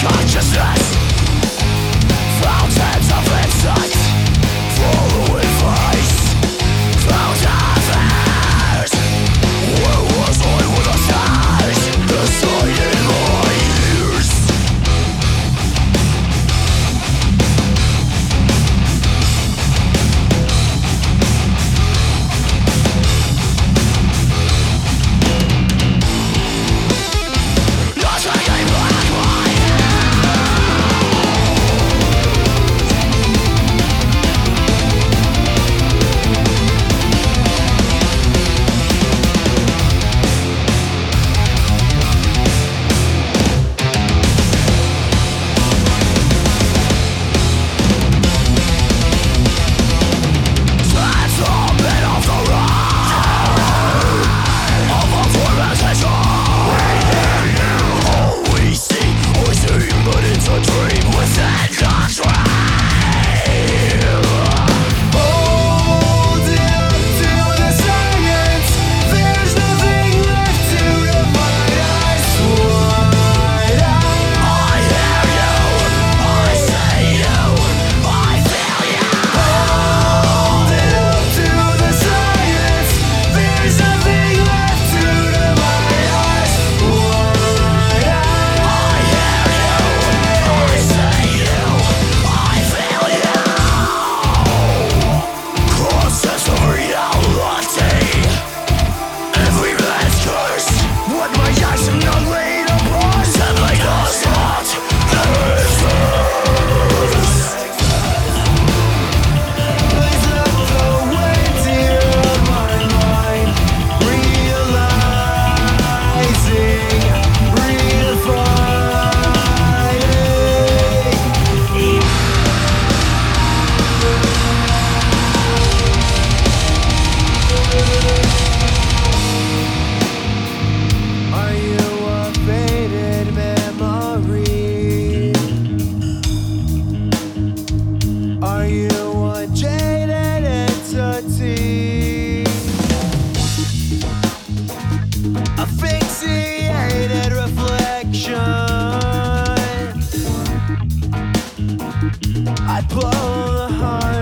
consciousness I blow the heart.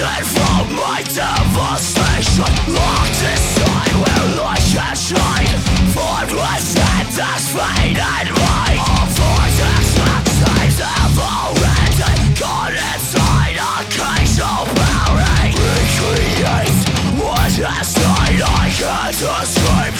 Protected from my devastation. Locked inside where light can shine. A vortex that seems a Recreate I can't escape